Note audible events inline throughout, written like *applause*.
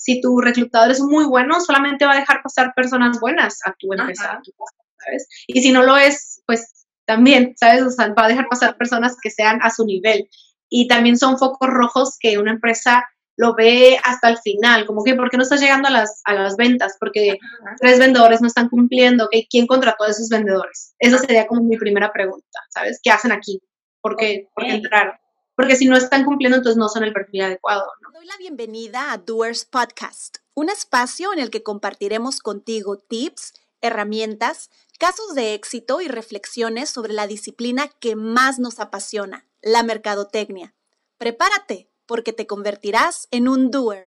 si tu reclutador es muy bueno, solamente va a dejar pasar personas buenas a tu empresa, ¿sabes? Y si no lo es, pues también, ¿sabes? O sea, va a dejar pasar personas que sean a su nivel. Y también son focos rojos que una empresa lo ve hasta el final, como que, ¿por qué no estás llegando a las, a las ventas? Porque tres vendedores no están cumpliendo, ¿ok? ¿Quién contrató a esos vendedores? Esa sería como mi primera pregunta, ¿sabes? ¿Qué hacen aquí? ¿Por qué, ¿Por qué entraron? Porque si no están cumpliendo, entonces no son el perfil adecuado, ¿no? Doy la bienvenida a Doers Podcast, un espacio en el que compartiremos contigo tips, herramientas, casos de éxito y reflexiones sobre la disciplina que más nos apasiona, la mercadotecnia. Prepárate porque te convertirás en un doer.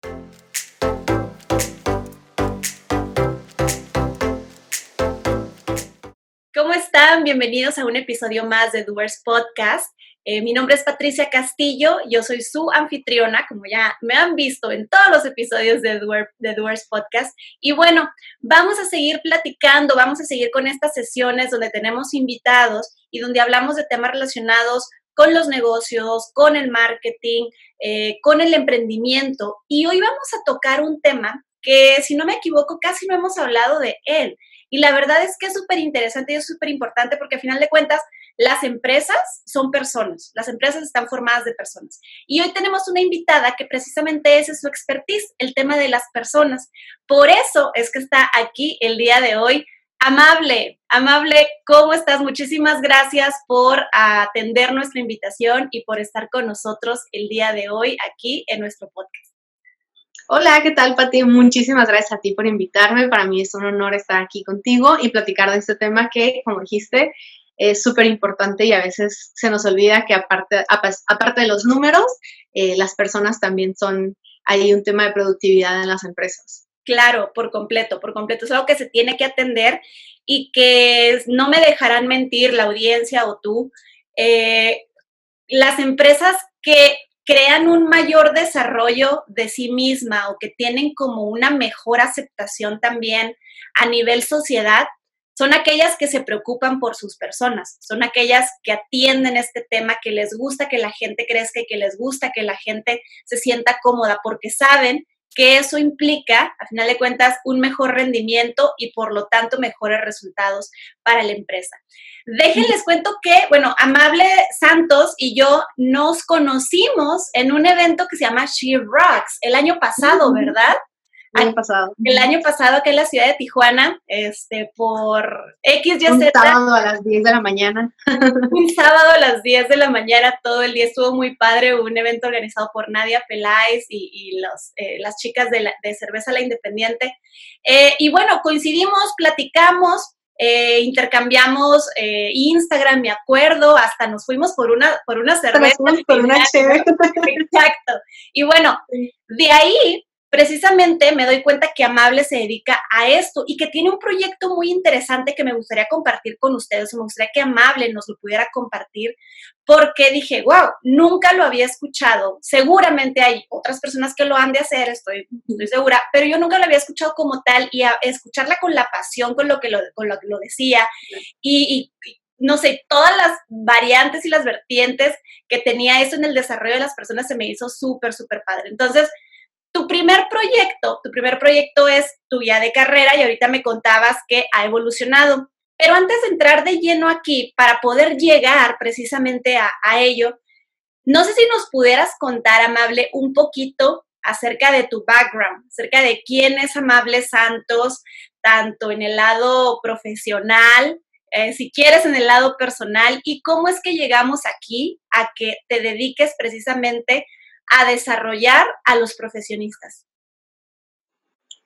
¿Cómo están? Bienvenidos a un episodio más de Doers Podcast. Eh, mi nombre es Patricia Castillo, yo soy su anfitriona, como ya me han visto en todos los episodios de, de Doers Podcast. Y bueno, vamos a seguir platicando, vamos a seguir con estas sesiones donde tenemos invitados y donde hablamos de temas relacionados con los negocios, con el marketing, eh, con el emprendimiento. Y hoy vamos a tocar un tema que, si no me equivoco, casi no hemos hablado de él. Y la verdad es que es súper interesante y es súper importante porque al final de cuentas, las empresas son personas, las empresas están formadas de personas. Y hoy tenemos una invitada que precisamente ese es su expertise, el tema de las personas. Por eso es que está aquí el día de hoy Amable, amable, ¿cómo estás? Muchísimas gracias por atender nuestra invitación y por estar con nosotros el día de hoy aquí en nuestro podcast. Hola, ¿qué tal, Pati? Muchísimas gracias a ti por invitarme. Para mí es un honor estar aquí contigo y platicar de este tema que, como dijiste, es súper importante y a veces se nos olvida que aparte, aparte de los números, eh, las personas también son, hay un tema de productividad en las empresas. Claro, por completo, por completo. Es algo que se tiene que atender y que no me dejarán mentir la audiencia o tú. Eh, las empresas que crean un mayor desarrollo de sí misma o que tienen como una mejor aceptación también a nivel sociedad, son aquellas que se preocupan por sus personas, son aquellas que atienden este tema, que les gusta que la gente crezca y que les gusta que la gente se sienta cómoda porque saben que eso implica, a final de cuentas, un mejor rendimiento y por lo tanto mejores resultados para la empresa. Déjenles cuento que, bueno, Amable Santos y yo nos conocimos en un evento que se llama She Rocks el año pasado, ¿verdad? El año pasado. El año pasado acá en la ciudad de Tijuana, este, por X, Y, Un sábado a las 10 de la mañana. *laughs* un sábado a las 10 de la mañana, todo el día estuvo muy padre, un evento organizado por Nadia Peláez y, los, eh, las chicas de, Cerveza La Independiente. Eh, y bueno, coincidimos, platicamos, eh, intercambiamos Instagram, me acuerdo, hasta nos fuimos por una, por una cerveza. por una *laughs* Exacto. Y bueno, de ahí precisamente me doy cuenta que Amable se dedica a esto y que tiene un proyecto muy interesante que me gustaría compartir con ustedes. Me gustaría que Amable nos lo pudiera compartir porque dije, wow, nunca lo había escuchado. Seguramente hay otras personas que lo han de hacer, estoy, estoy segura, pero yo nunca lo había escuchado como tal y a escucharla con la pasión con lo que lo, con lo, que lo decía y, y no sé, todas las variantes y las vertientes que tenía eso en el desarrollo de las personas se me hizo súper, súper padre. Entonces, tu primer proyecto, tu primer proyecto es tu guía de carrera y ahorita me contabas que ha evolucionado. Pero antes de entrar de lleno aquí, para poder llegar precisamente a, ello, no sé si nos pudieras contar, Amable, un poquito acerca de tu background, acerca de quién es Amable Santos, tanto en el lado profesional, eh, si quieres en el lado personal, y cómo es que llegamos aquí a que te dediques precisamente a desarrollar a los profesionistas?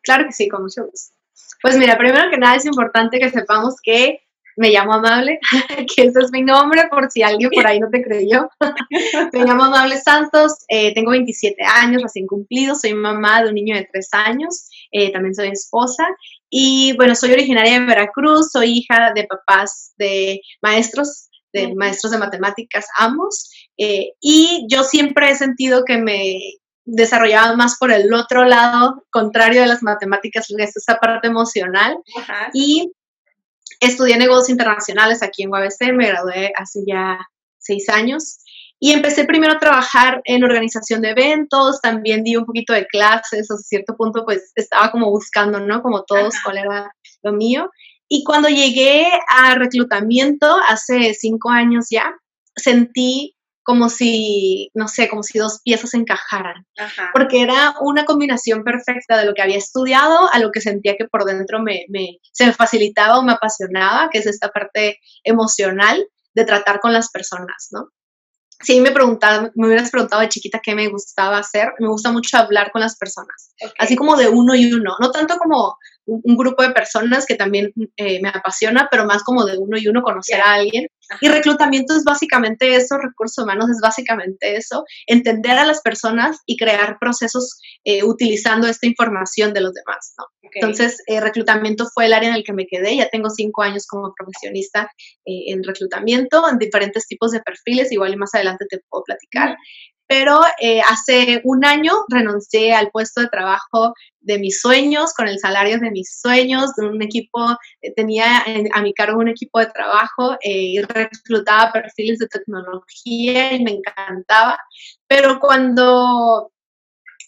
Claro que sí, con mucho gusto. Pues mira, primero que nada es importante que sepamos que me llamo Amable, *laughs* que ese es mi nombre por si alguien por ahí no te creyó. *laughs* me llamo Amable Santos, eh, tengo 27 años, recién cumplido, soy mamá de un niño de 3 años, eh, también soy esposa y bueno, soy originaria de Veracruz, soy hija de papás de maestros de maestros de matemáticas ambos, eh, y yo siempre he sentido que me desarrollaba más por el otro lado, contrario de las matemáticas, es esa parte emocional, y estudié negocios internacionales aquí en UABC, me gradué hace ya seis años, Y empecé primero a trabajar en organización de eventos, también di un poquito de clases, a cierto punto pues estaba como buscando, ¿no? Como todos, cuál era lo mío. Y cuando llegué a reclutamiento hace cinco años ya, sentí como si, no sé, como si dos piezas encajaran. Porque era una combinación perfecta de lo que había estudiado a lo que sentía que por dentro me, me, se me facilitaba o me apasionaba, que es esta parte emocional de tratar con las personas, ¿no? si me preguntaba, me hubieras preguntado de chiquita qué me gustaba hacer, me gusta mucho hablar con las personas, así como de uno y uno, no tanto como un, grupo de personas que también eh, me apasiona, pero más como de uno y uno conocer a alguien. Y reclutamiento es básicamente eso, recursos humanos es básicamente eso, entender a las personas y crear procesos eh, utilizando esta información de los demás. ¿no? Entonces, eh, reclutamiento fue el área en el que me quedé, ya tengo cinco años como profesionista en reclutamiento, en diferentes tipos de perfiles, igual y más adelante te puedo platicar pero eh, hace un año renuncié al puesto de trabajo de mis sueños, con el salario de mis sueños, un equipo, eh, tenía a mi cargo un equipo de trabajo eh, y reclutaba perfiles de tecnología y me encantaba, pero cuando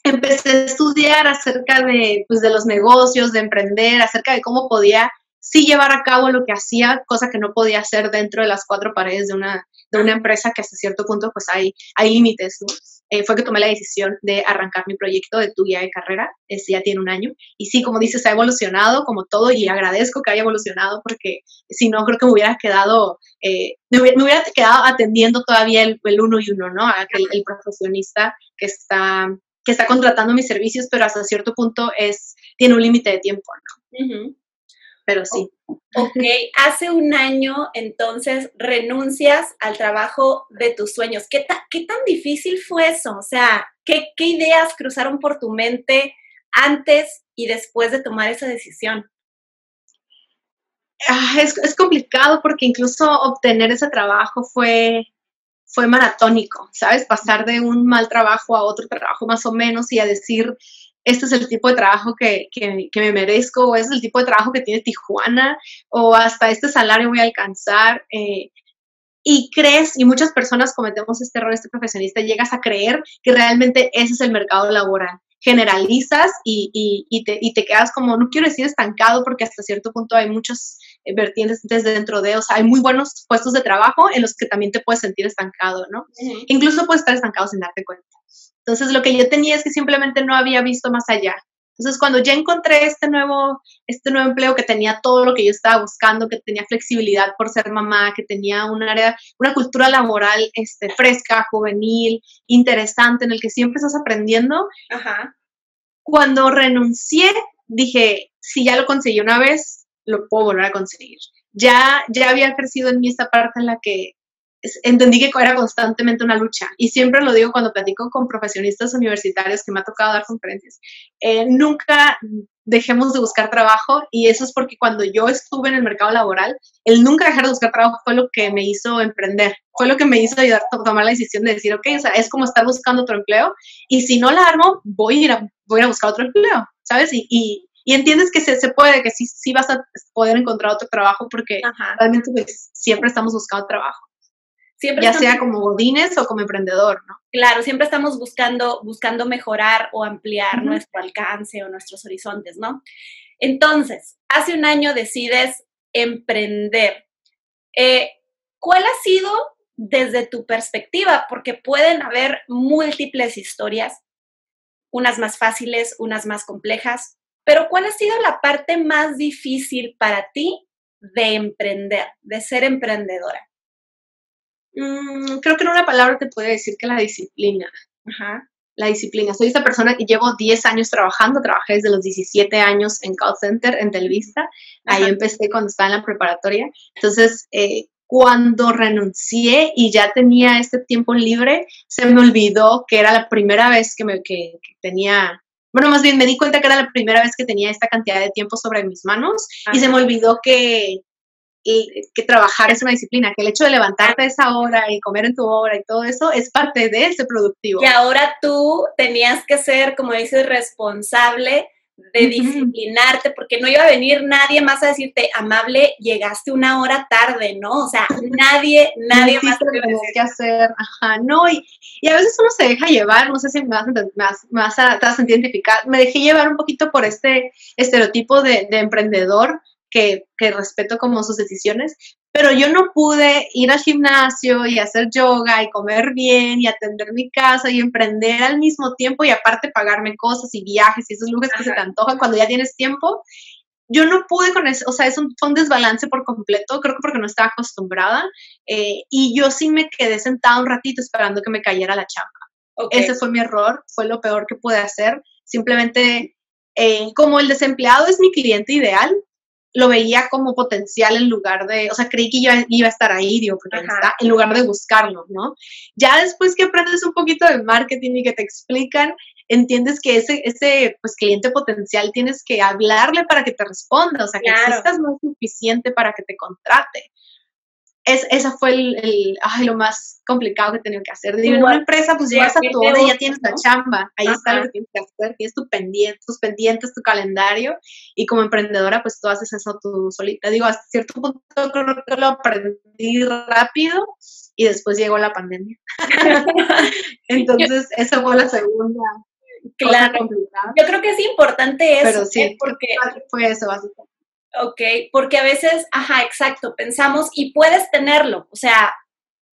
empecé a estudiar acerca de, pues, de los negocios, de emprender, acerca de cómo podía sí llevar a cabo lo que hacía, cosa que no podía hacer dentro de las cuatro paredes de una, de una empresa que hasta cierto punto pues hay, hay límites, ¿no? Eh, fue que tomé la decisión de arrancar mi proyecto de tu guía de carrera, ese ya tiene un año, y sí, como dices, ha evolucionado como todo y agradezco que haya evolucionado porque si no creo que me hubiera quedado, eh, me, hubiera, quedado atendiendo todavía el, uno y uno, ¿no? Aquel, el profesionista que está que está contratando mis servicios, pero hasta cierto punto es, tiene un límite de tiempo, ¿no? Pero sí. Ok, hace un año entonces renuncias al trabajo de tus sueños. ¿Qué, qué tan difícil fue eso? O sea, ¿qué, ¿qué, ideas cruzaron por tu mente antes y después de tomar esa decisión? Ah, es, es, complicado porque incluso obtener ese trabajo fue, fue maratónico, ¿sabes? Pasar de un mal trabajo a otro trabajo más o menos y a decir, este es el tipo de trabajo que, que, me merezco, o es el tipo de trabajo que tiene Tijuana, o hasta este salario voy a alcanzar. Eh, y crees, y muchas personas cometemos este error, este profesionista, llegas a creer que realmente ese es el mercado laboral. Generalizas y, y, y, te, y te, quedas como, no quiero decir estancado, porque hasta cierto punto hay muchas eh, vertientes dentro de, o sea, hay muy buenos puestos de trabajo en los que también te puedes sentir estancado, ¿no? Incluso puedes estar estancado sin darte cuenta. Entonces lo que yo tenía es que simplemente no había visto más allá. Entonces cuando ya encontré este nuevo, este nuevo empleo que tenía todo lo que yo estaba buscando, que tenía flexibilidad por ser mamá, que tenía un área, una cultura laboral este, fresca, juvenil, interesante, en el que siempre estás aprendiendo, cuando renuncié dije, si ya lo conseguí una vez, lo puedo volver a conseguir. Ya, ya había crecido en mí esta parte en la que entendí que era constantemente una lucha. Y siempre lo digo cuando platico con profesionistas universitarios que me ha tocado dar conferencias. Eh, nunca dejemos de buscar trabajo y eso es porque cuando yo estuve en el mercado laboral, el nunca dejar de buscar trabajo fue lo que me hizo emprender, fue lo que me hizo ayudar a tomar la decisión de decir, ok, o sea, es como estar buscando otro empleo y si no la armo, voy a ir a, voy a, buscar otro empleo, ¿sabes? Y, y, entiendes que se, se, puede, que sí, sí vas a poder encontrar otro trabajo porque realmente pues, siempre estamos buscando trabajo ya sea como godines o como emprendedor, ¿no? Claro, siempre estamos buscando, buscando mejorar o ampliar nuestro alcance o nuestros horizontes, ¿no? Entonces, hace un año decides emprender. Eh, ¿Cuál ha sido desde tu perspectiva? Porque pueden haber múltiples historias, unas más fáciles, unas más complejas, pero ¿cuál ha sido la parte más difícil para ti de emprender, de ser emprendedora? Mm, creo que en una palabra te puedo decir que la disciplina. Ajá. La disciplina. Soy esta persona que llevo 10 años trabajando, trabajé desde los 17 años en call center, en Televista. Ahí empecé cuando estaba en la preparatoria. Entonces, eh, cuando renuncié y ya tenía este tiempo libre, se me olvidó que era la primera vez que, me, que, tenía, bueno, más bien me di cuenta que era la primera vez que tenía esta cantidad de tiempo sobre mis manos y se me olvidó que, que trabajar es una disciplina, que el hecho de levantarte a esa hora y comer en tu hora y todo eso es parte de ese productivo. Y ahora tú tenías que ser, como dices, responsable de disciplinarte, porque no iba a venir nadie más a decirte, amable, llegaste una hora tarde, ¿no? O sea, nadie, *laughs* nadie más te que hacer. Ajá, no, y, y, a veces uno se deja llevar, no sé si me vas, más, más a, te vas a identificar, me dejé llevar un poquito por este estereotipo de, de emprendedor, que, que, respeto como sus decisiones, pero yo no pude ir al gimnasio y hacer yoga y comer bien y atender mi casa y emprender al mismo tiempo y aparte pagarme cosas y viajes y esos lujos que se te antojan cuando ya tienes tiempo. Yo no pude con eso, o sea, es un, fue un desbalance por completo, creo que porque no estaba acostumbrada eh, y yo sí me quedé sentada un ratito esperando que me cayera la chamba. Ese fue mi error, fue lo peor que pude hacer. Simplemente, eh, como el desempleado es mi cliente ideal, lo veía como potencial en lugar de, o sea, creí que iba, iba a estar ahí, digo, está, en lugar de buscarlo, ¿no? Ya después que aprendes un poquito de marketing y que te explican, entiendes que ese, ese pues, cliente potencial tienes que hablarle para que te responda, o sea, que existas no suficiente para que te contrate es, esa fue el, ay, lo más complicado que he tenido que hacer. Digo, en una empresa, pues llegas a tu hora y ya tienes la chamba. Ahí está lo que tienes que hacer. Tienes tu pendiente, tus pendientes, tu calendario. Y como emprendedora, pues tú haces eso tú solita. Digo, hasta cierto punto creo que lo aprendí rápido y después llegó la pandemia. *laughs* Entonces, esa fue la segunda. Claro. Yo creo que es importante eso. Pero sí, ¿eh? porque fue eso básicamente. Ok, porque a veces, ajá, exacto, pensamos y puedes tenerlo, o sea,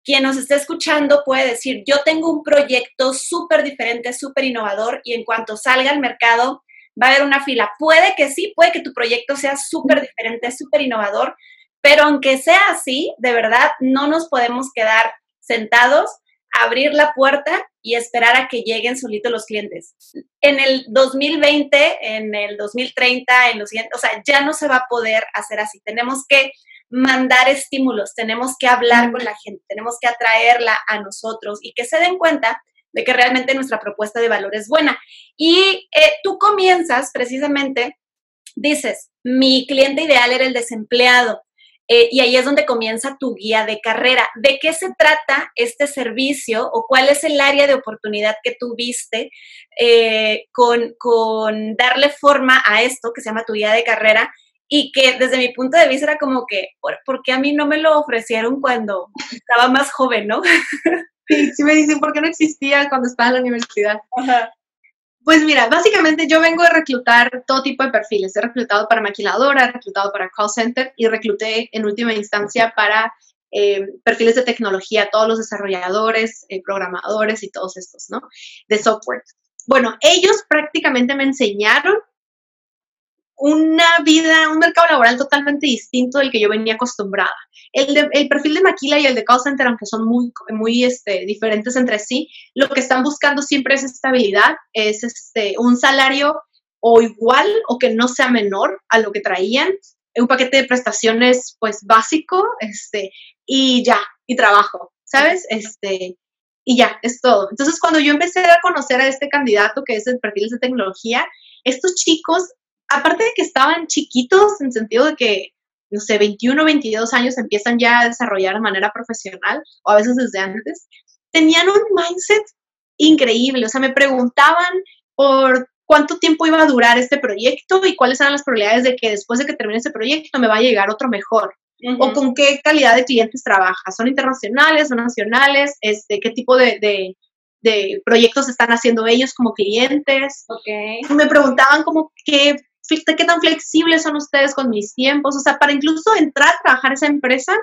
quien nos esté escuchando puede decir, yo tengo un proyecto súper diferente, súper innovador y en cuanto salga al mercado va a haber una fila. Puede que sí, puede que tu proyecto sea súper diferente, súper innovador, pero aunque sea así, de verdad, no nos podemos quedar sentados abrir la puerta y esperar a que lleguen solitos los clientes. En el 2020, en el 2030, en los siguientes, o sea, ya no se va a poder hacer así. Tenemos que mandar estímulos, tenemos que hablar con la gente, tenemos que atraerla a nosotros y que se den cuenta de que realmente nuestra propuesta de valor es buena. Y eh, tú comienzas precisamente, dices, mi cliente ideal era el desempleado. Eh, y ahí es donde comienza tu guía de carrera. ¿De qué se trata este servicio o cuál es el área de oportunidad que tuviste eh, con, con, darle forma a esto que se llama tu guía de carrera? Y que desde mi punto de vista era como que, ¿por, qué a mí no me lo ofrecieron cuando estaba más joven, no? *laughs* Sí, sí me dicen, ¿por qué no existía cuando estaba en la universidad? Ajá. Pues mira, básicamente yo vengo a reclutar todo tipo de perfiles. He reclutado para maquiladora, he reclutado para call center y recluté en última instancia para eh, perfiles de tecnología, todos los desarrolladores, eh, programadores y todos estos, ¿no? De software. Bueno, ellos prácticamente me enseñaron una vida, un mercado laboral totalmente distinto del que yo venía acostumbrada. El, perfil de Maquila y el de Call Center, aunque son muy, muy este, diferentes entre sí, lo que están buscando siempre es estabilidad, es este, un salario o igual o que no sea menor a lo que traían, un paquete de prestaciones pues básico, este, y ya, y trabajo, ¿sabes? Este, y ya, es todo. Entonces, cuando yo empecé a conocer a este candidato que es el perfil de tecnología, estos chicos aparte de que estaban chiquitos, en sentido de que, no sé, 21, 22 años empiezan ya a desarrollar de manera profesional, o a veces desde antes, tenían un mindset increíble. O sea, me preguntaban por cuánto tiempo iba a durar este proyecto y cuáles eran las probabilidades de que después de que termine este proyecto me va a llegar otro mejor. O con qué calidad de clientes trabaja. ¿Son internacionales, son nacionales? Este, ¿Qué tipo de, de proyectos están haciendo ellos como clientes. Okay. Me preguntaban como qué qué tan flexibles son ustedes con mis tiempos, o sea, para incluso entrar a trabajar esa empresa,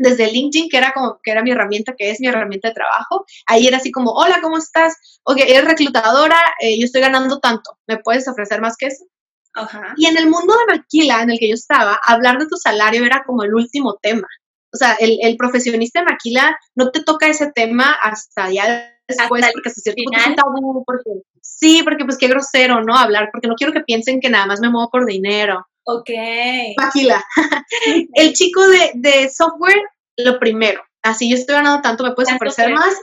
desde LinkedIn, que era como que era mi herramienta, que es mi herramienta de trabajo, ahí era así como, hola, ¿cómo estás? Ok, eres reclutadora, eh, yo estoy ganando tanto, ¿me puedes ofrecer más que eso? Ajá. Y en el mundo de Maquila, en el que yo estaba, hablar de tu salario era como el último tema. O sea, el, el profesionista de Maquila no te toca ese tema hasta ya después, porque hasta punto es un tabú, porque sí, porque pues qué grosero, ¿no? Hablar, porque no quiero que piensen que nada más me muevo por dinero. Ok. Maquila. *laughs* el chico de, de, software, lo primero, así yo estoy ganando tanto, me puedes ofrecer más,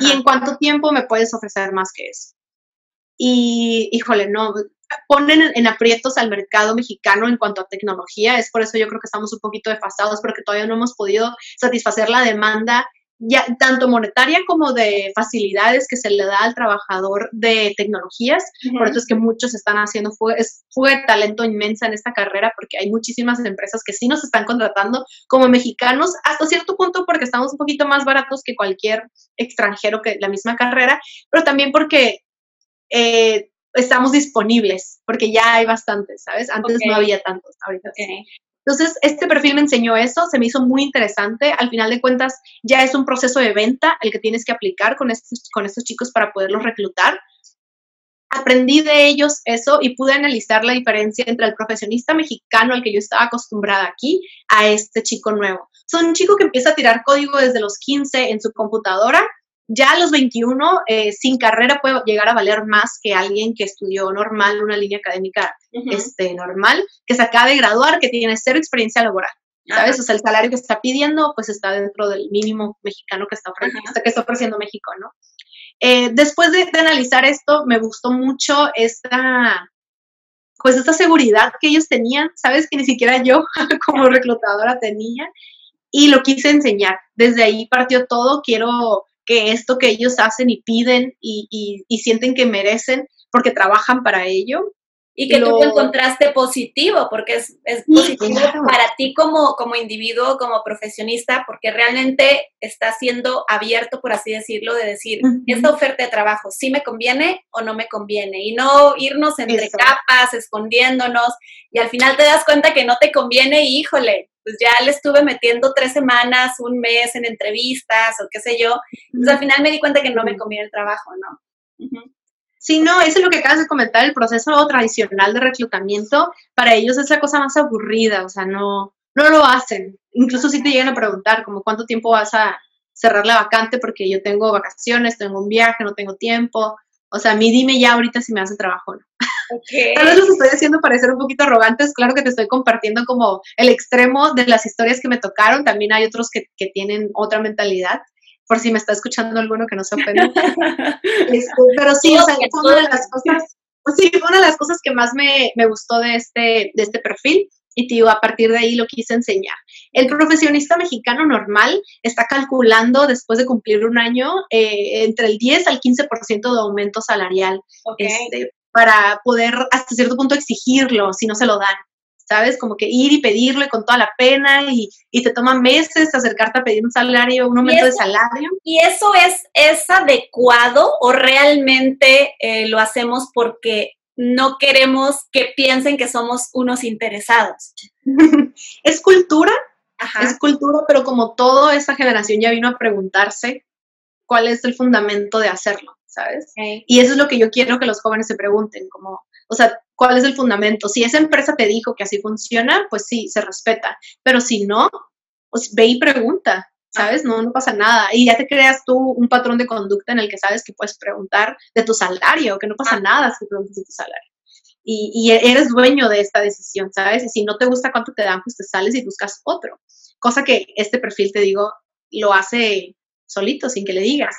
y en cuánto tiempo me puedes ofrecer más que eso. Y, híjole, no, ponen en aprietos al mercado mexicano en cuanto a tecnología, es por eso yo creo que estamos un poquito desfasados, porque todavía no hemos podido satisfacer la demanda ya tanto monetaria como de facilidades que se le da al trabajador de tecnologías. Por eso es que muchos están haciendo fue, fue talento inmensa en esta carrera porque hay muchísimas empresas que sí nos están contratando como mexicanos hasta cierto punto porque estamos un poquito más baratos que cualquier extranjero que la misma carrera, pero también porque eh, estamos disponibles, porque ya hay bastantes, ¿sabes? Antes no había tantos, ahorita entonces, este perfil me enseñó eso, se me hizo muy interesante. Al final de cuentas, ya es un proceso de venta el que tienes que aplicar con estos, chicos para poderlos reclutar. Aprendí de ellos eso y pude analizar la diferencia entre el profesionista mexicano al que yo estaba acostumbrada aquí a este chico nuevo. Son un chico que empieza a tirar código desde los 15 en su computadora ya a los 21, eh, sin carrera, puede llegar a valer más que alguien que estudió normal, una línea académica este, normal, que se acaba de graduar, que tiene cero experiencia laboral. ¿Sabes? O sea, el salario que está pidiendo, pues está dentro del mínimo mexicano que está ofreciendo, que está ofreciendo México, ¿no? Eh, después de, analizar esto, me gustó mucho esta, pues esta seguridad que ellos tenían, ¿sabes? Que ni siquiera yo *laughs* como reclutadora tenía y lo quise enseñar. Desde ahí partió todo. Quiero que esto que ellos hacen y piden y, sienten que merecen porque trabajan para ello. Y que tú encontraste positivo, porque es, positivo para ti como, como individuo, como profesionista, porque realmente está siendo abierto, por así decirlo, de decir, esta oferta de trabajo, ¿sí me conviene o no me conviene? Y no irnos entre capas, escondiéndonos, y al final te das cuenta que no te conviene y híjole, pues ya le estuve metiendo tres semanas, un mes en entrevistas o qué sé yo. Entonces al final me di cuenta que no me conviene el trabajo, ¿no? Sí, no, eso es lo que acabas de comentar, el proceso tradicional de reclutamiento, para ellos es la cosa más aburrida, o sea, no, no lo hacen. Incluso si te llegan a preguntar, como cuánto tiempo vas a cerrar la vacante porque yo tengo vacaciones, tengo un viaje, no tengo tiempo. O sea, a mí dime ya ahorita si me hace trabajo o no. Tal vez los estoy haciendo parecer un poquito arrogantes, claro que te estoy compartiendo como el extremo de las historias que me tocaron, también hay otros que, que tienen otra mentalidad, por si me está escuchando alguno que no se ofenda. *laughs* Este, pero sí, o sea, fue una de las cosas, sí, una de las cosas que más me, me gustó de este, de este perfil y tío, a partir de ahí lo quise enseñar. El profesionista mexicano normal está calculando después de cumplir un año eh, entre el 10 al 15% de aumento salarial este, para poder hasta cierto punto exigirlo si no se lo dan. ¿Sabes? Como que ir y pedirle con toda la pena y, y te toma meses acercarte a pedir un salario, un aumento de salario. ¿Y eso es, es adecuado o realmente eh, lo hacemos porque no queremos que piensen que somos unos interesados. *laughs* es cultura, es cultura, pero como toda esta generación ya vino a preguntarse cuál es el fundamento de hacerlo, ¿sabes? Y eso es lo que yo quiero que los jóvenes se pregunten, como, o sea, ¿cuál es el fundamento? Si esa empresa te dijo que así funciona, pues sí, se respeta, pero si no, pues ve y pregunta, ¿sabes? No, no pasa nada. Y ya te creas tú un patrón de conducta en el que sabes que puedes preguntar de tu salario, que no pasa nada si preguntas de tu salario. Y, y, eres dueño de esta decisión, ¿sabes? Y si no te gusta cuánto te dan, pues te sales y buscas otro. Cosa que este perfil, te digo, lo hace solito, sin que le digas.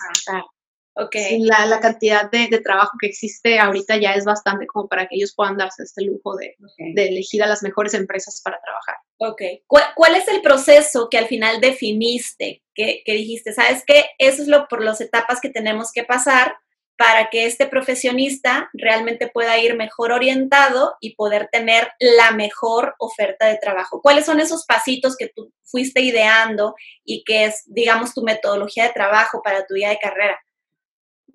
Okay. La, la, cantidad de, de, trabajo que existe ahorita ya es bastante como para que ellos puedan darse este lujo de, de elegir a las mejores empresas para trabajar. Ok. ¿Cuál, es el proceso que al final definiste, que, que dijiste, sabes qué? Eso es lo por las etapas que tenemos que pasar para que este profesionista realmente pueda ir mejor orientado y poder tener la mejor oferta de trabajo. ¿Cuáles son esos pasitos que tú fuiste ideando y que es, digamos, tu metodología de trabajo para tu vida de carrera?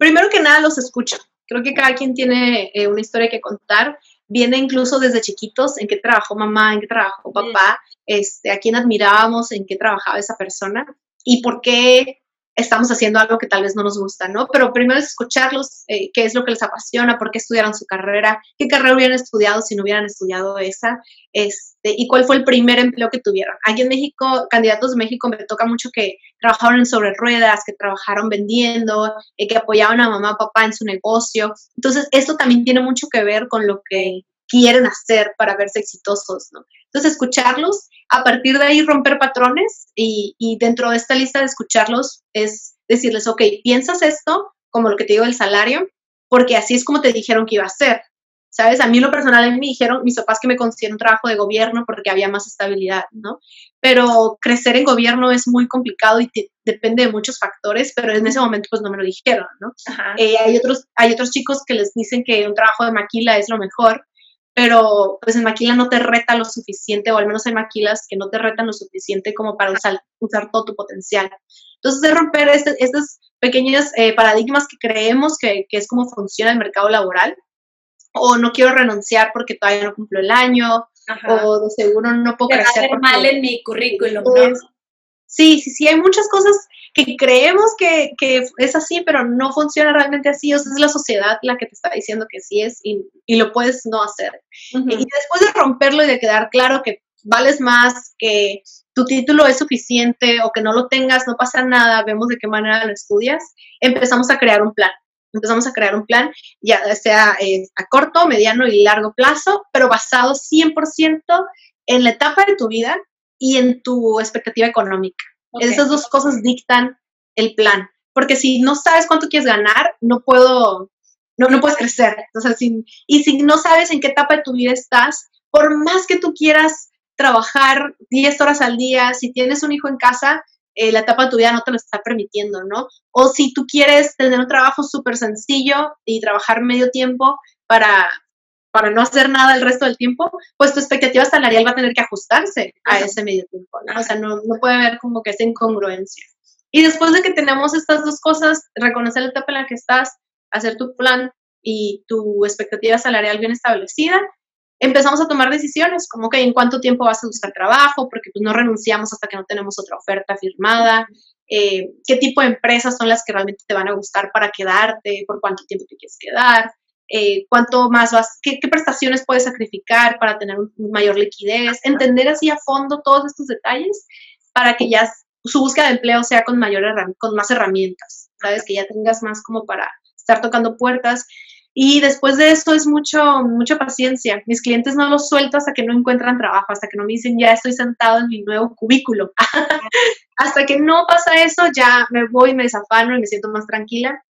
Primero que nada, los escucho. Creo que cada quien tiene eh, una historia que contar viene incluso desde chiquitos en qué trabajó mamá, en qué trabajó papá, este, a quién admirábamos, en qué trabajaba esa persona y por qué estamos haciendo algo que tal vez no nos gusta, ¿no? Pero primero es escucharlos, eh, qué es lo que les apasiona, por qué estudiaron su carrera, qué carrera hubieran estudiado si no hubieran estudiado esa, este, y cuál fue el primer empleo que tuvieron. Aquí en México, candidatos de México, me toca mucho que trabajaron en sobre ruedas, que trabajaron vendiendo, eh, que apoyaban a mamá, papá en su negocio. Entonces, esto también tiene mucho que ver con lo que quieren hacer para verse exitosos, ¿no? Entonces, escucharlos, a partir de ahí romper patrones y, dentro de esta lista de escucharlos es decirles, ok, piensas esto, como lo que te digo del salario, porque así es como te dijeron que iba a ser. ¿sabes? A mí lo personal, a mí me dijeron mis papás que me consiguieron un trabajo de gobierno porque había más estabilidad, ¿no? Pero crecer en gobierno es muy complicado y depende de muchos factores, pero en ese momento pues no me lo dijeron, ¿no? Eh, hay, otros, hay otros chicos que les dicen que un trabajo de maquila es lo mejor, pero pues en maquila no te reta lo suficiente, o al menos hay maquilas que no te retan lo suficiente como para usar, usar todo tu potencial. Entonces, de romper este, estos pequeños eh, paradigmas que creemos que, que, es como funciona el mercado laboral, o no quiero renunciar porque todavía no cumplo el año, o de seguro no puedo crecer. mal en mi currículum, Sí, sí, sí, hay muchas cosas que creemos que, que, es así, pero no funciona realmente así. O sea, es la sociedad la que te está diciendo que sí es y, y lo puedes no hacer. Y después de romperlo y de quedar claro que vales más, que tu título es suficiente o que no lo tengas, no pasa nada, vemos de qué manera lo estudias, empezamos a crear un plan empezamos a crear un plan, ya sea eh, a corto, mediano y largo plazo, pero basado 100% en la etapa de tu vida y en tu expectativa económica. Esas dos cosas dictan el plan, porque si no sabes cuánto quieres ganar, no puedo, no, no puedes crecer. O sea, y si no sabes en qué etapa de tu vida estás, por más que tú quieras trabajar 10 horas al día, si tienes un hijo en casa, eh, la etapa de tu vida no te lo está permitiendo, ¿no? O si tú quieres tener un trabajo súper sencillo y trabajar medio tiempo para, para no hacer nada el resto del tiempo, pues tu expectativa salarial va a tener que ajustarse a ese medio tiempo, ¿no? O sea, no, no puede haber como que esa incongruencia. Y después de que tenemos estas dos cosas, reconocer la etapa en la que estás, hacer tu plan y tu expectativa salarial bien establecida, empezamos a tomar decisiones, como que en cuánto tiempo vas a buscar trabajo, porque pues no renunciamos hasta que no tenemos otra oferta firmada, eh, qué tipo de empresas son las que realmente te van a gustar para quedarte, por cuánto tiempo te quieres quedar, eh, cuánto más vas, qué, prestaciones puedes sacrificar para tener un, mayor liquidez, entender así a fondo todos estos detalles para que ya su búsqueda de empleo sea con mayor con más herramientas, sabes que ya tengas más como para estar tocando puertas y después de eso es mucho, mucha paciencia. Mis clientes no los suelto hasta que no encuentran trabajo, hasta que no me dicen ya estoy sentado en mi nuevo cubículo. *laughs* hasta que no pasa eso, ya me voy, me desafano y me siento más tranquila.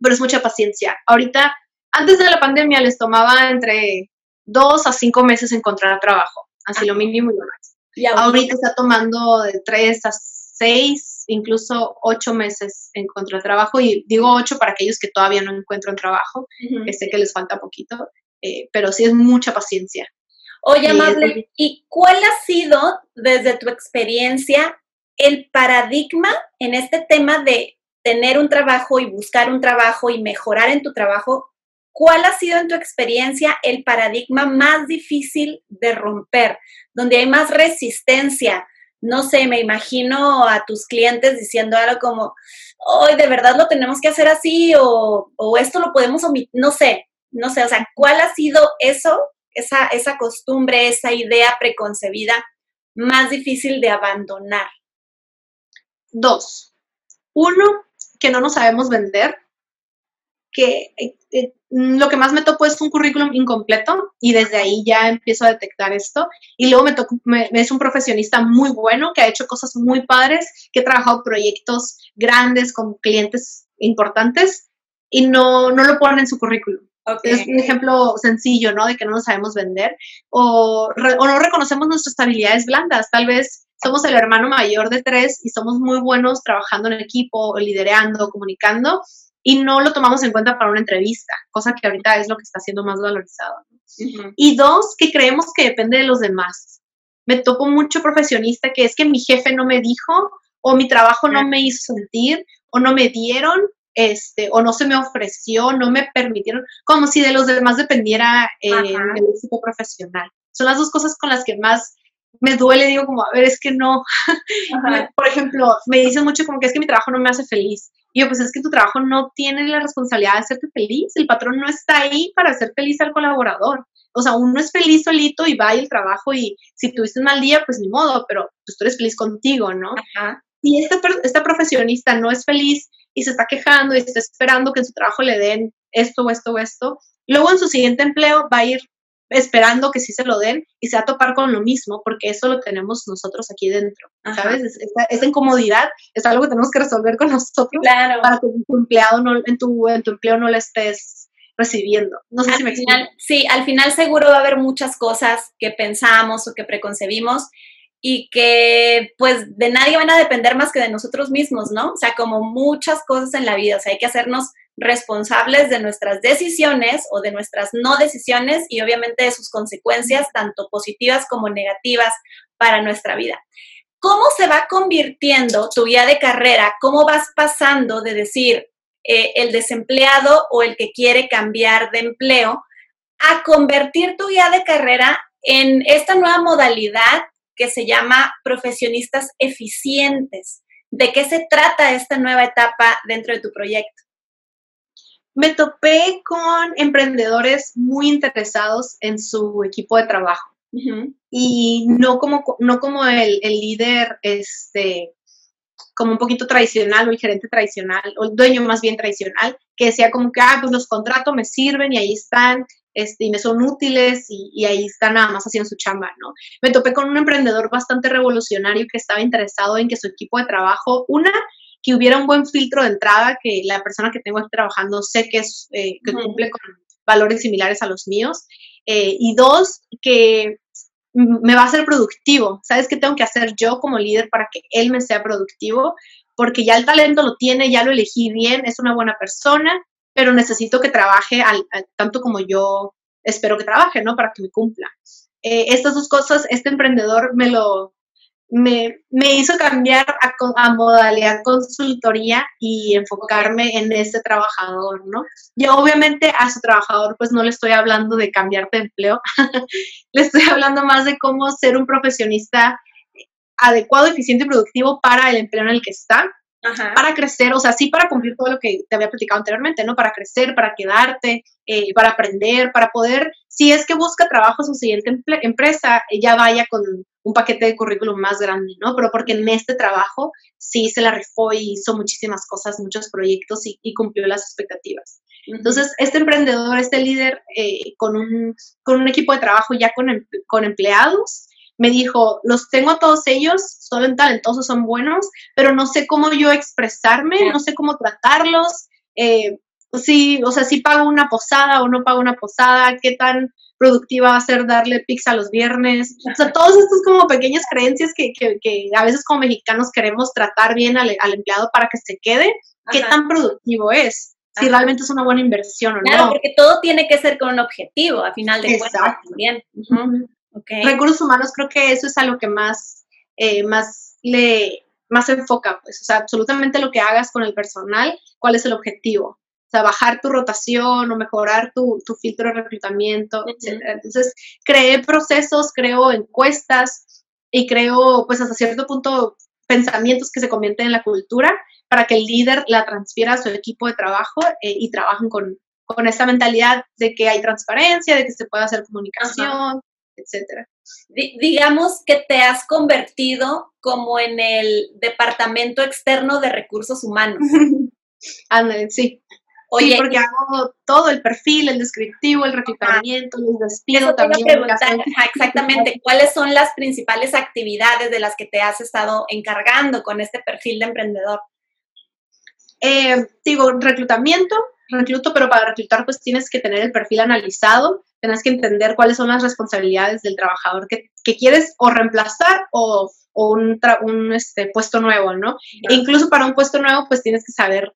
Pero es mucha paciencia. Ahorita, antes de la pandemia, les tomaba entre dos a cinco meses encontrar trabajo, así lo mínimo y lo más. Ahorita está tomando de tres a seis incluso ocho meses encontrar trabajo y digo ocho para aquellos que todavía no encuentran trabajo, que sé que les falta poquito, eh, pero sí es mucha paciencia. Oye, Amable, ¿y cuál ha sido desde tu experiencia el paradigma en este tema de tener un trabajo y buscar un trabajo y mejorar en tu trabajo? ¿Cuál ha sido en tu experiencia el paradigma más difícil de romper, donde hay más resistencia, no sé, me imagino a tus clientes diciendo algo como, hoy de verdad lo tenemos que hacer así o, esto lo podemos omitir, no sé, no sé, o sea, ¿cuál ha sido eso, esa, esa costumbre, esa idea preconcebida más difícil de abandonar? Dos. Uno, que no nos sabemos vender, que eh, eh, lo que más me tocó es un currículum incompleto y desde ahí ya empiezo a detectar esto. Y luego me tocó, me, es un profesionista muy bueno que ha hecho cosas muy padres, que ha trabajado proyectos grandes con clientes importantes y no, no lo pone en su currículum. Es un ejemplo sencillo, ¿no? De que no nos sabemos vender o, o no reconocemos nuestras habilidades blandas. Tal vez somos el hermano mayor de tres y somos muy buenos trabajando en equipo, liderando, comunicando, y no lo tomamos en cuenta para una entrevista, cosa que ahorita es lo que está siendo más valorizado. Y dos, que creemos que depende de los demás. Me toco mucho profesionista que es que mi jefe no me dijo o mi trabajo no me hizo sentir o no me dieron este, o no se me ofreció, no me permitieron, como si de los demás dependiera eh, el éxito profesional. Son las dos cosas con las que más me duele, digo como, a ver, es que no. *laughs* Por ejemplo, me dicen mucho como que es que mi trabajo no me hace feliz. Y yo, pues es que tu trabajo no tiene la responsabilidad de hacerte feliz. El patrón no está ahí para hacer feliz al colaborador. O sea, uno es feliz solito y va al trabajo y si tuviste un mal día, pues ni modo, pero pues tú eres feliz contigo, ¿no? Y esta, esta profesionista no es feliz y se está quejando y está esperando que en su trabajo le den esto o esto o esto. Luego en su siguiente empleo va a ir esperando que sí se lo den y se va a topar con lo mismo, porque eso lo tenemos nosotros aquí dentro, ¿sabes? Esa, incomodidad es algo que tenemos que resolver con *laughs* nosotros claro. para que tu empleado no, en, tu, en tu empleo no le estés recibiendo. No sé al si me final, Sí, al final seguro va a haber muchas cosas que pensamos o que preconcebimos y que pues de nadie van a depender más que de nosotros mismos, ¿no? O sea, como muchas cosas en la vida, o sea, hay que hacernos responsables de nuestras decisiones o de nuestras no decisiones y obviamente de sus consecuencias, tanto positivas como negativas para nuestra vida. ¿Cómo se va convirtiendo tu guía de carrera? ¿Cómo vas pasando de decir eh, el desempleado o el que quiere cambiar de empleo a convertir tu guía de carrera en esta nueva modalidad que se llama profesionistas eficientes. ¿De qué se trata esta nueva etapa dentro de tu proyecto? Me topé con emprendedores muy interesados en su equipo de trabajo y no como, no como el, el, líder, este, como un poquito tradicional o el gerente tradicional o el dueño más bien tradicional, que decía como que, ah, pues los contratos me sirven y ahí están este, y me son útiles y, ahí están nada más haciendo su chamba, ¿no? Me topé con un emprendedor bastante revolucionario que estaba interesado en que su equipo de trabajo, una, que hubiera un buen filtro de entrada, que la persona que tengo aquí trabajando sé que, es, eh, que cumple con valores similares a los míos, eh, y dos, que me va a ser productivo. ¿Sabes qué tengo que hacer yo como líder para que él me sea productivo? Porque ya el talento lo tiene, ya lo elegí bien, es una buena persona, pero necesito que trabaje al, tanto como yo espero que trabaje, ¿no? Para que me cumpla. Eh, estas dos cosas, este emprendedor me lo, me, me hizo cambiar a, a, modalidad consultoría y enfocarme en este trabajador, ¿no? Yo obviamente a su trabajador pues no le estoy hablando de cambiar de empleo, *laughs* le estoy hablando más de cómo ser un profesionista adecuado, eficiente y productivo para el empleo en el que está para crecer, o sea, sí para cumplir todo lo que te había platicado anteriormente, ¿no? Para crecer, para quedarte, eh, para aprender, para poder, si es que busca trabajo su siguiente empresa, ya vaya con un paquete de currículum más grande, ¿no? Pero porque en este trabajo sí se la rifó y hizo muchísimas cosas, muchos proyectos y, cumplió las expectativas. Entonces, este emprendedor, este líder eh, con, un, con un equipo de trabajo ya con, em, con empleados, me dijo, los tengo a todos ellos, son talentosos, son buenos, pero no sé cómo yo expresarme, no sé cómo tratarlos, eh, sí, o sea, si pago una posada o no pago una posada, qué tan productiva va a ser darle pizza los viernes, o sea, todas estas como pequeñas creencias que, a veces como mexicanos queremos tratar bien al, empleado para que se quede, qué tan productivo es si realmente es una buena inversión o no. Claro, porque todo tiene que ser con un objetivo, a final de cuentas también. Recursos humanos creo que eso es a lo que más, eh, más le más enfoca, pues, o sea, absolutamente lo que hagas con el personal, cuál es el objetivo. Sea, bajar tu rotación o mejorar tu, tu filtro de reclutamiento, etc. Entonces, creé procesos, creo encuestas y creo, pues, hasta cierto punto, pensamientos que se convierten en la cultura para que el líder la transfiera a su equipo de trabajo eh, y trabajen con, con esa mentalidad de que hay transparencia, de que se puede hacer comunicación, etcétera. digamos que te has convertido como en el departamento externo de recursos humanos. *laughs* Ándale, sí. Oye, porque hago todo, el perfil, el descriptivo, el reclutamiento, el despido también. exactamente, *laughs* ¿cuáles son las principales actividades de las que te has estado encargando con este perfil de emprendedor? Eh, digo, reclutamiento, recluto, pero para reclutar pues tienes que tener el perfil analizado, tienes que entender cuáles son las responsabilidades del trabajador que, quieres o reemplazar o, un, un este, puesto nuevo, ¿no? E incluso para un puesto nuevo pues tienes que saber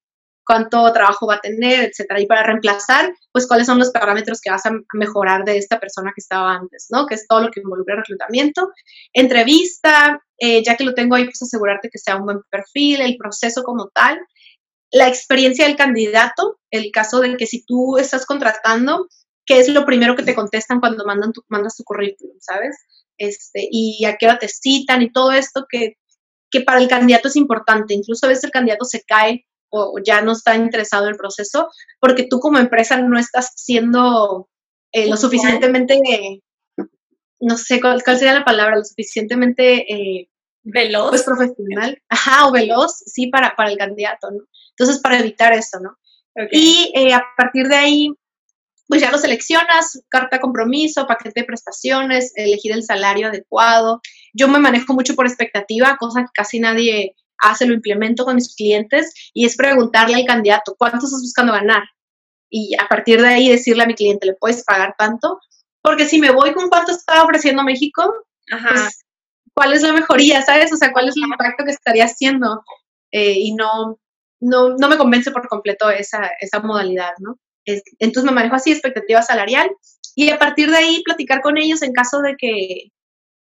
cuánto trabajo va a tener, etcétera. Y para reemplazar, pues cuáles son los parámetros que vas a mejorar de esta persona que estaba antes, ¿no? Que es todo lo que involucra el reclutamiento. Entrevista, eh, ya que lo tengo ahí, pues asegurarte que sea un buen perfil, el proceso como tal la experiencia del candidato, el caso de que si tú estás contratando, ¿qué es lo primero que te contestan cuando mandan tu, mandas tu currículum, sabes? Este, y a qué hora te citan y todo esto que, que para el candidato es importante. Incluso a veces el candidato se cae o ya no está interesado en el proceso porque tú como empresa no estás siendo eh, lo suficientemente, no sé cuál, sería la palabra, lo suficientemente... Eh, veloz. Pues profesional, ajá, o veloz, sí, para, para el candidato, ¿no? Entonces, para evitar eso, ¿no? Y eh, a partir de ahí, pues ya lo seleccionas, carta compromiso, paquete de prestaciones, elegir el salario adecuado. Yo me manejo mucho por expectativa, cosa que casi nadie hace, lo implemento con mis clientes y es preguntarle al candidato, ¿cuánto estás buscando ganar? y a partir de ahí decirle a mi cliente, ¿le puedes pagar tanto? Porque si me voy con cuánto está ofreciendo México, pues, ¿cuál es la mejoría, sabes? O sea, ¿cuál es el impacto que estaría haciendo? Eh, y no, no, no me convence por completo esa, esa modalidad, ¿no? entonces me manejo así, expectativa salarial, y a partir de ahí platicar con ellos en caso de que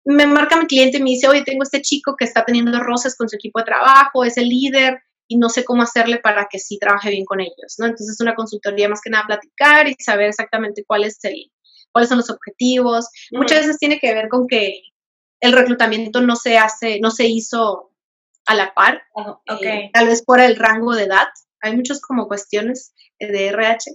me marca mi cliente y me dice, oye, tengo este chico que está teniendo roces con su equipo de trabajo, es el líder y no sé cómo hacerle para que sí trabaje bien con ellos, ¿no? Entonces es una consultoría más que nada platicar y saber exactamente cuál es el, cuáles son los objetivos. Muchas veces tiene que ver con que el reclutamiento no se hace, no se hizo a la par, eh, tal vez por el rango de edad. Hay muchas como cuestiones de RH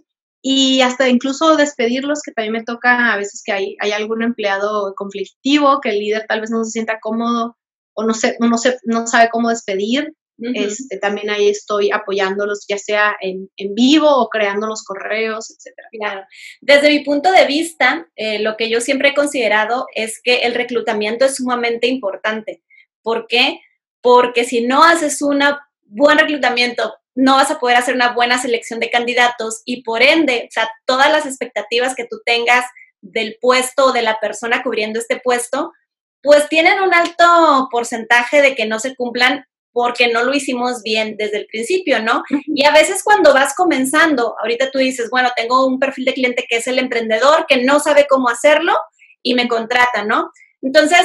y hasta incluso despedirlos, que también me toca a veces que hay, hay algún empleado conflictivo, que el líder tal vez no se sienta cómodo o no, sé, no, no sabe cómo despedir. este, también ahí estoy apoyándolos, ya sea en, en, vivo o creando los correos, etcétera. Claro. Desde mi punto de vista, eh, lo que yo siempre he considerado es que el reclutamiento es sumamente importante. ¿Por qué? Porque si no haces un buen reclutamiento no vas a poder hacer una buena selección de candidatos y por ende, o sea, todas las expectativas que tú tengas del puesto o de la persona cubriendo este puesto, pues tienen un alto porcentaje de que no se cumplan porque no lo hicimos bien desde el principio, ¿no? Y a veces cuando vas comenzando, ahorita tú dices, bueno, tengo un perfil de cliente que es el emprendedor, que no sabe cómo hacerlo y me contrata, ¿no? Entonces,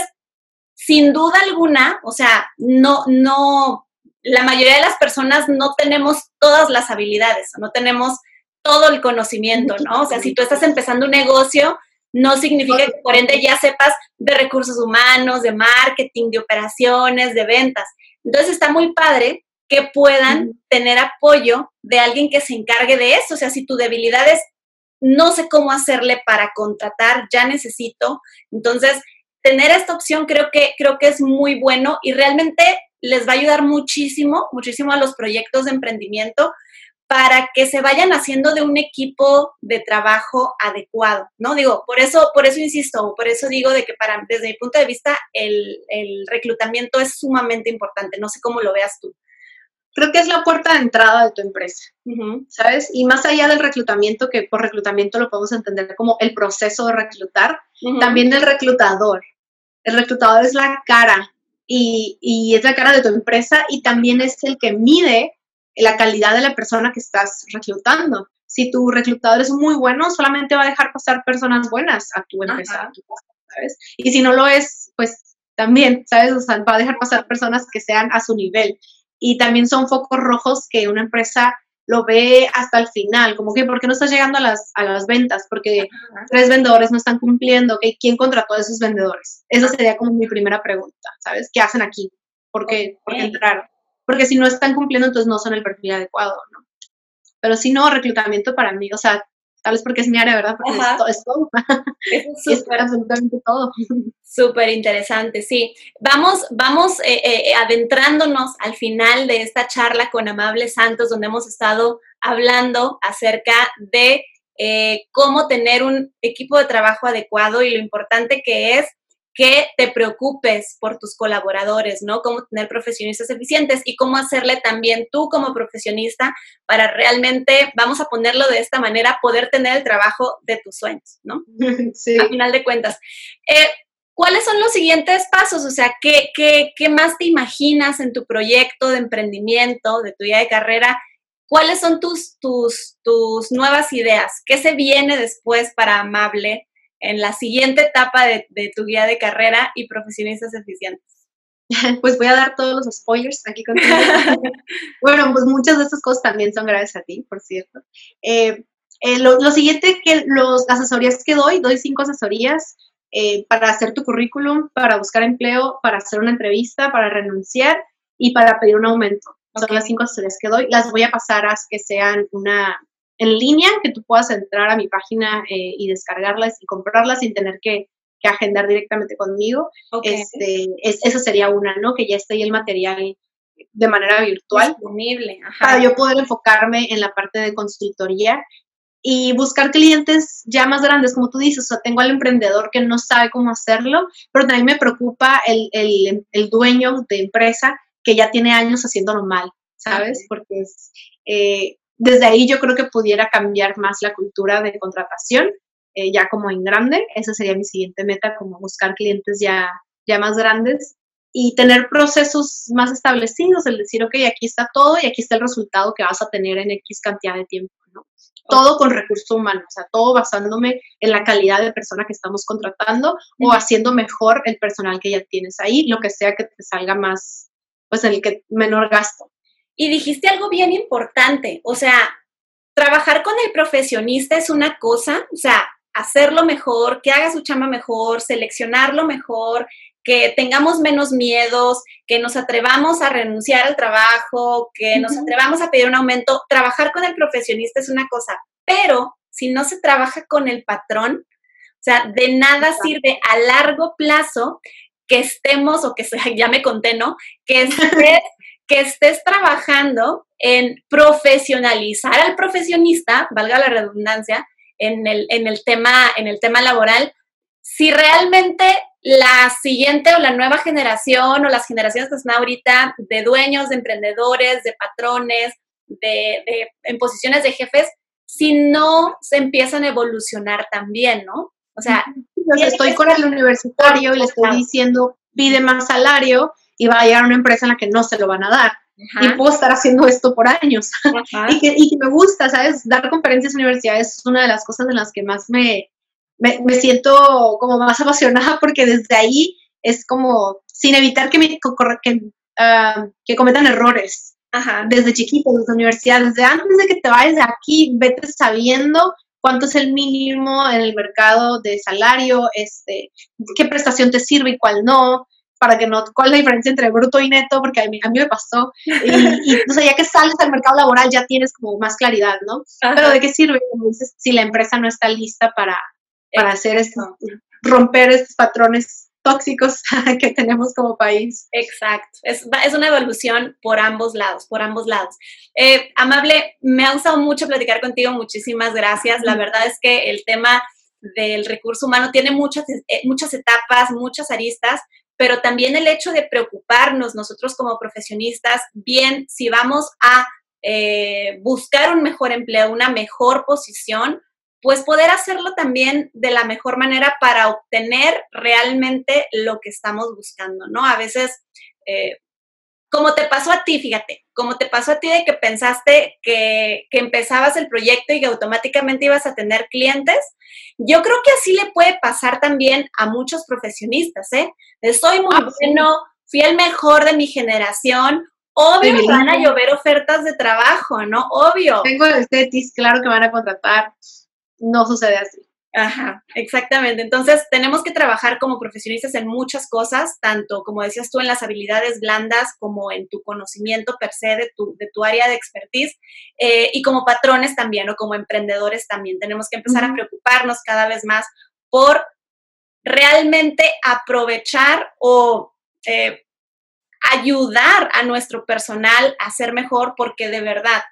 sin duda alguna, o sea, no, no, la mayoría de las personas no tenemos todas las habilidades, no tenemos todo el conocimiento, ¿no? O sea, si tú estás empezando un negocio, no significa que por ende ya sepas de recursos humanos, de marketing, de operaciones, de ventas. Entonces está muy padre que puedan tener apoyo de alguien que se encargue de eso. O sea, si tu debilidad es no sé cómo hacerle para contratar, ya necesito. Entonces, tener esta opción creo que, creo que es muy bueno y realmente les va a ayudar muchísimo, muchísimo a los proyectos de emprendimiento para que se vayan haciendo de un equipo de trabajo adecuado, ¿no? Digo, por eso, por eso insisto, por eso digo de que para, desde mi punto de vista, el, reclutamiento es sumamente importante. No sé cómo lo veas tú. Creo que es la puerta de entrada de tu empresa, ¿sabes? Y más allá del reclutamiento, que por reclutamiento lo podemos entender como el proceso de reclutar, también el reclutador. El reclutador es la cara y, es la cara de tu empresa y también es el que mide la calidad de la persona que estás reclutando. Si tu reclutador es muy bueno, solamente va a dejar pasar personas buenas a tu empresa, ¿sabes? Y si no lo es, pues también, ¿sabes? O sea, va a dejar pasar personas que sean a su nivel. Y también son focos rojos que una empresa lo ve hasta el final, como que, ¿por qué no estás llegando a las, a las ventas? Porque tres vendedores no están cumpliendo, ¿quién contrató a esos vendedores? Esa sería como mi primera pregunta, ¿sabes? ¿Qué hacen aquí? ¿Por qué, ¿por qué entraron? Porque si no están cumpliendo, entonces no son el perfil adecuado, ¿no? Pero si no, reclutamiento para mí, o sea, tal vez porque es mi área, ¿verdad? Porque es, todo. *laughs* Es, *laughs* absolutamente todo. Súper interesante, sí. Vamos, vamos eh, eh, adentrándonos al final de esta charla con Amable Santos, donde hemos estado hablando acerca de eh, cómo tener un equipo de trabajo adecuado y lo importante que es que te preocupes por tus colaboradores, ¿no? Cómo tener profesionistas eficientes y cómo hacerle también tú como profesionista para realmente, vamos a ponerlo de esta manera, poder tener el trabajo de tus sueños, ¿no? *laughs* Sí. A final de cuentas. Eh, ¿Cuáles son los siguientes pasos? O sea, ¿qué, ¿qué, qué, más te imaginas en tu proyecto de emprendimiento, de tu vida de carrera? ¿Cuáles son tus, tus, tus nuevas ideas? ¿Qué se viene después para Amable? En la siguiente etapa de, tu guía de carrera y profesionistas eficientes? *laughs* Pues voy a dar todos los spoilers aquí contigo. *laughs* bueno, pues muchas de estas cosas también son gracias a ti, por cierto. Eh, eh, lo, siguiente que las asesorías que doy, doy cinco asesorías eh, para hacer tu currículum, para buscar empleo, para hacer una entrevista, para renunciar y para pedir un aumento. Son las cinco asesorías que doy. Las voy a pasar a que sean una, en línea que tú puedas entrar a mi página eh, y descargarlas y comprarlas sin tener que, agendar directamente conmigo. Este, esa sería una, ¿no? Que ya esté ahí el material de manera virtual. Disponible. Para yo poder enfocarme en la parte de consultoría y buscar clientes ya más grandes, como tú dices, o sea, tengo al emprendedor que no sabe cómo hacerlo, pero también me preocupa el, el, dueño de empresa que ya tiene años haciéndolo mal, ¿sabes? Porque es, eh, desde ahí yo creo que pudiera cambiar más la cultura de contratación, eh, ya como en grande. Esa sería mi siguiente meta, como buscar clientes ya, ya más grandes y tener procesos más establecidos, el decir, ok, aquí está todo y aquí está el resultado que vas a tener en X cantidad de tiempo, ¿no? Todo con recurso humano, o sea, todo basándome en la calidad de persona que estamos contratando o haciendo mejor el personal que ya tienes ahí, lo que sea que te salga más, pues en el que menor gasto. Y dijiste algo bien importante, o sea, trabajar con el profesionista es una cosa, o sea, hacerlo mejor, que haga su chamba mejor, seleccionarlo mejor, que tengamos menos miedos, que nos atrevamos a renunciar al trabajo, que nos atrevamos a pedir un aumento. Trabajar con el profesionista es una cosa, pero si no se trabaja con el patrón, o sea, de nada sirve a largo plazo que estemos, o que *laughs* ya me conté, ¿no? Que *laughs* estés que estés trabajando en profesionalizar al profesionista, valga la redundancia, en el, en el, tema, en el tema laboral, si realmente la siguiente o la nueva generación o las generaciones que están ahorita de dueños, de emprendedores, de patrones, de, de, en posiciones de jefes, si no se empiezan a evolucionar también, ¿no? O sea, estoy con el universitario y le estoy diciendo, pide más salario, y va a llegar a una empresa en la que no se lo van a dar. Y puedo estar haciendo esto por años. *laughs* y, que, y, que, me gusta, ¿sabes? Dar conferencias en universidades es una de las cosas en las que más me, me, me siento como más apasionada porque desde ahí es como sin evitar que, me, que, uh, que cometan errores. Ajá. Desde chiquito, desde la universidad, desde antes de que te vayas de aquí, vete sabiendo cuánto es el mínimo en el mercado de salario, este, qué prestación te sirve y cuál no, para que no, cuál es la diferencia entre bruto y neto, porque a mí, a mí me pasó. Y, y o sea, ya que sales al mercado laboral ya tienes como más claridad, ¿no? Pero ¿de qué sirve, si la empresa no está lista para, para hacer esto, romper estos patrones tóxicos *laughs* que tenemos como país. Exacto, es, es, una evolución por ambos lados, por ambos lados. Eh, amable, me ha gustado mucho platicar contigo, muchísimas gracias. La verdad es que el tema del recurso humano tiene muchas, eh, muchas etapas, muchas aristas, pero también el hecho de preocuparnos nosotros como profesionistas, bien si vamos a eh, buscar un mejor empleo, una mejor posición, pues poder hacerlo también de la mejor manera para obtener realmente lo que estamos buscando, ¿no? A veces eh, como te pasó a ti, fíjate, como te pasó a ti de que pensaste que, que, empezabas el proyecto y que automáticamente ibas a tener clientes, yo creo que así le puede pasar también a muchos profesionistas, ¿eh? soy muy ah, bueno, fui el mejor de mi generación, obvio que van a llover ofertas de trabajo, ¿no? Obvio. Tengo el CETIS, claro que van a contratar, no sucede así. Ajá, exactamente. Entonces, tenemos que trabajar como profesionistas en muchas cosas, tanto como decías tú, en las habilidades blandas, como en tu conocimiento per se de tu, de tu área de expertise, eh, y como patrones también, o como emprendedores también. Tenemos que empezar a preocuparnos cada vez más por realmente aprovechar o eh, ayudar a nuestro personal a ser mejor, porque de verdad,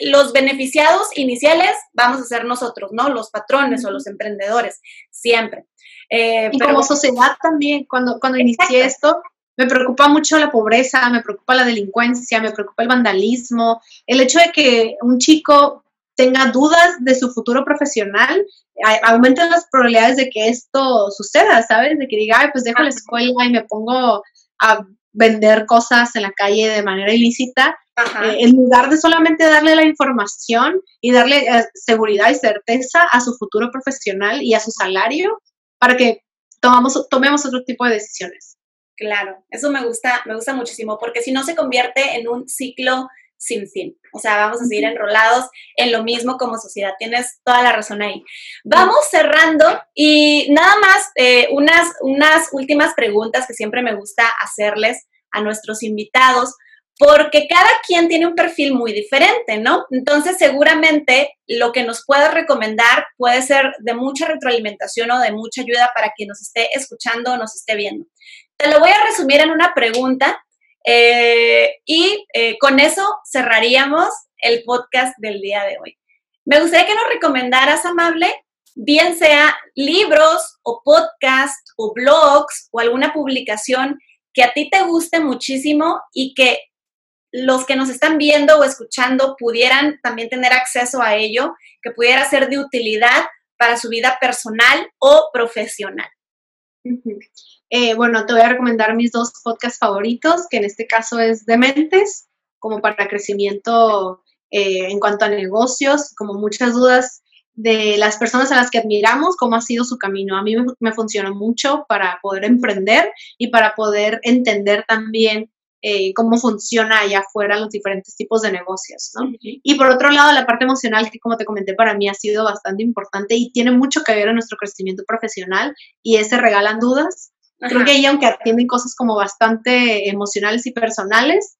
los beneficiados iniciales vamos a ser nosotros, ¿no? Los patrones o los emprendedores, siempre. Eh, y como sociedad también, cuando, cuando inicié esto, me preocupa mucho la pobreza, me preocupa la delincuencia, me preocupa el vandalismo, el hecho de que un chico tenga dudas de su futuro profesional, aumentan las probabilidades de que esto suceda, ¿sabes? De que diga, Ay, pues dejo la escuela y me pongo a vender cosas en la calle de manera ilícita, eh, en lugar de solamente darle la información y darle eh, seguridad y certeza a su futuro profesional y a su salario para que tomamos, tomemos otro tipo de decisiones. Claro, eso me gusta, me gusta muchísimo, porque si no se convierte en un ciclo sin fin. O sea, vamos a seguir enrolados en lo mismo como sociedad. Tienes toda la razón ahí. Vamos cerrando y nada más eh, unas, unas últimas preguntas que siempre me gusta hacerles a nuestros invitados porque cada quien tiene un perfil muy diferente, ¿no? Entonces, seguramente lo que nos puedas recomendar puede ser de mucha retroalimentación o de mucha ayuda para quien nos esté escuchando o nos esté viendo. Te lo voy a resumir en una pregunta eh, y eh, con eso cerraríamos el podcast del día de hoy. Me gustaría que nos recomendaras, Amable, bien sea libros o podcast o blogs o alguna publicación que a ti te guste muchísimo y que los que nos están viendo o escuchando pudieran también tener acceso a ello, que pudiera ser de utilidad para su vida personal o profesional. Eh, bueno, te voy a recomendar mis dos podcasts favoritos, que en este caso es Dementes, como para crecimiento eh, en cuanto a negocios, como muchas dudas de las personas a las que admiramos, cómo ha sido su camino. A mí me, funcionó mucho para poder emprender y para poder entender también eh, cómo funciona allá afuera los diferentes tipos de negocios, ¿no? Y por otro lado, la parte emocional, que como te comenté, para mí ha sido bastante importante y tiene mucho que ver en nuestro crecimiento profesional y ese regalan dudas. Creo que ahí, aunque atienden cosas como bastante emocionales y personales,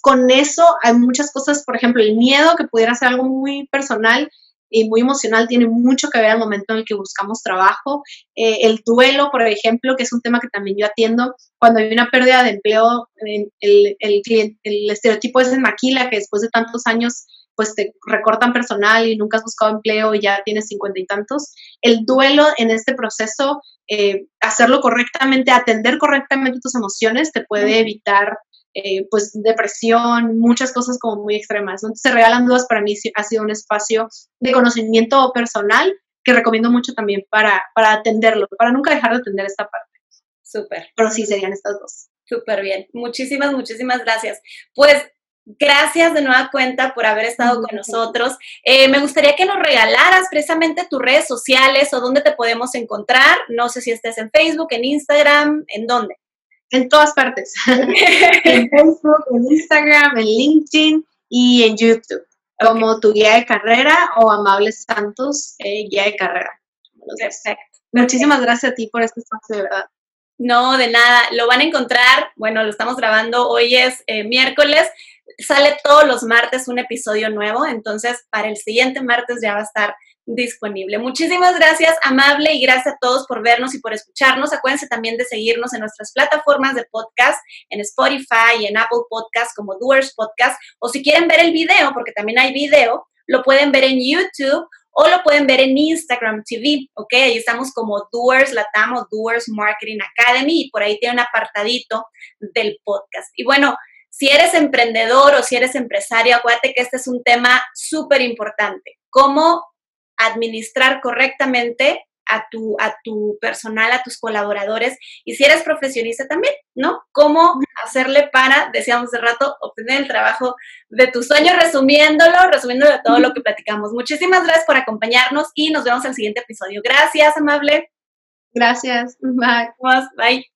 con eso hay muchas cosas, por ejemplo, el miedo, que pudiera ser algo muy personal, y muy emocional tiene mucho que ver al momento en el que buscamos trabajo. Eh, el duelo, por ejemplo, que es un tema que también yo atiendo, cuando hay una pérdida de empleo, el, el, el estereotipo es en maquila, que después de tantos años pues te recortan personal y nunca has buscado empleo y ya tienes cincuenta y tantos. El duelo en este proceso, eh, hacerlo correctamente, atender correctamente tus emociones, te puede evitar eh, pues depresión, muchas cosas como muy extremas. Entonces, se regalan dudas para mí ha sido un espacio de conocimiento personal que recomiendo mucho también para, para atenderlo, para nunca dejar de atender esta parte. Súper. Pero sí serían estas dos. Súper bien. Muchísimas, muchísimas gracias. Pues Gracias de nueva cuenta por haber estado con nosotros. Eh, me gustaría que nos regalaras precisamente tus redes sociales o dónde te podemos encontrar. No sé si estés en Facebook, en Instagram, ¿en dónde? En todas partes. *laughs* en Facebook, en Instagram, en LinkedIn y en YouTube. Como tu guía de carrera o Amables Santos, eh, guía de carrera. Perfecto. Muchísimas gracias a ti por este espacio, de verdad. No, de nada. Lo van a encontrar, bueno, lo estamos grabando, hoy es eh, miércoles, sale todos los martes un episodio nuevo, entonces para el siguiente martes ya va a estar disponible. Muchísimas gracias, amable, y gracias a todos por vernos y por escucharnos. Acuérdense también de seguirnos en nuestras plataformas de podcast, en Spotify y en Apple Podcast como Doers Podcast, o si quieren ver el video, porque también hay video, lo pueden ver en YouTube o lo pueden ver en Instagram TV, ¿ok? Ahí estamos como Doers Latam o Doers Marketing Academy y por ahí tiene un apartadito del podcast. Y bueno, si eres emprendedor o si eres empresario, acuérdate que este es un tema súper importante. ¿Cómo administrar correctamente a tu, a tu personal, a tus colaboradores y si eres profesionista también, ¿no? ¿Cómo hacerle para, decíamos hace rato, obtener el trabajo de tus sueños, resumiéndolo, resumiéndolo todo lo que platicamos. Muchísimas gracias por acompañarnos y nos vemos en el siguiente episodio. Gracias, amable. Gracias. Bye. Bye.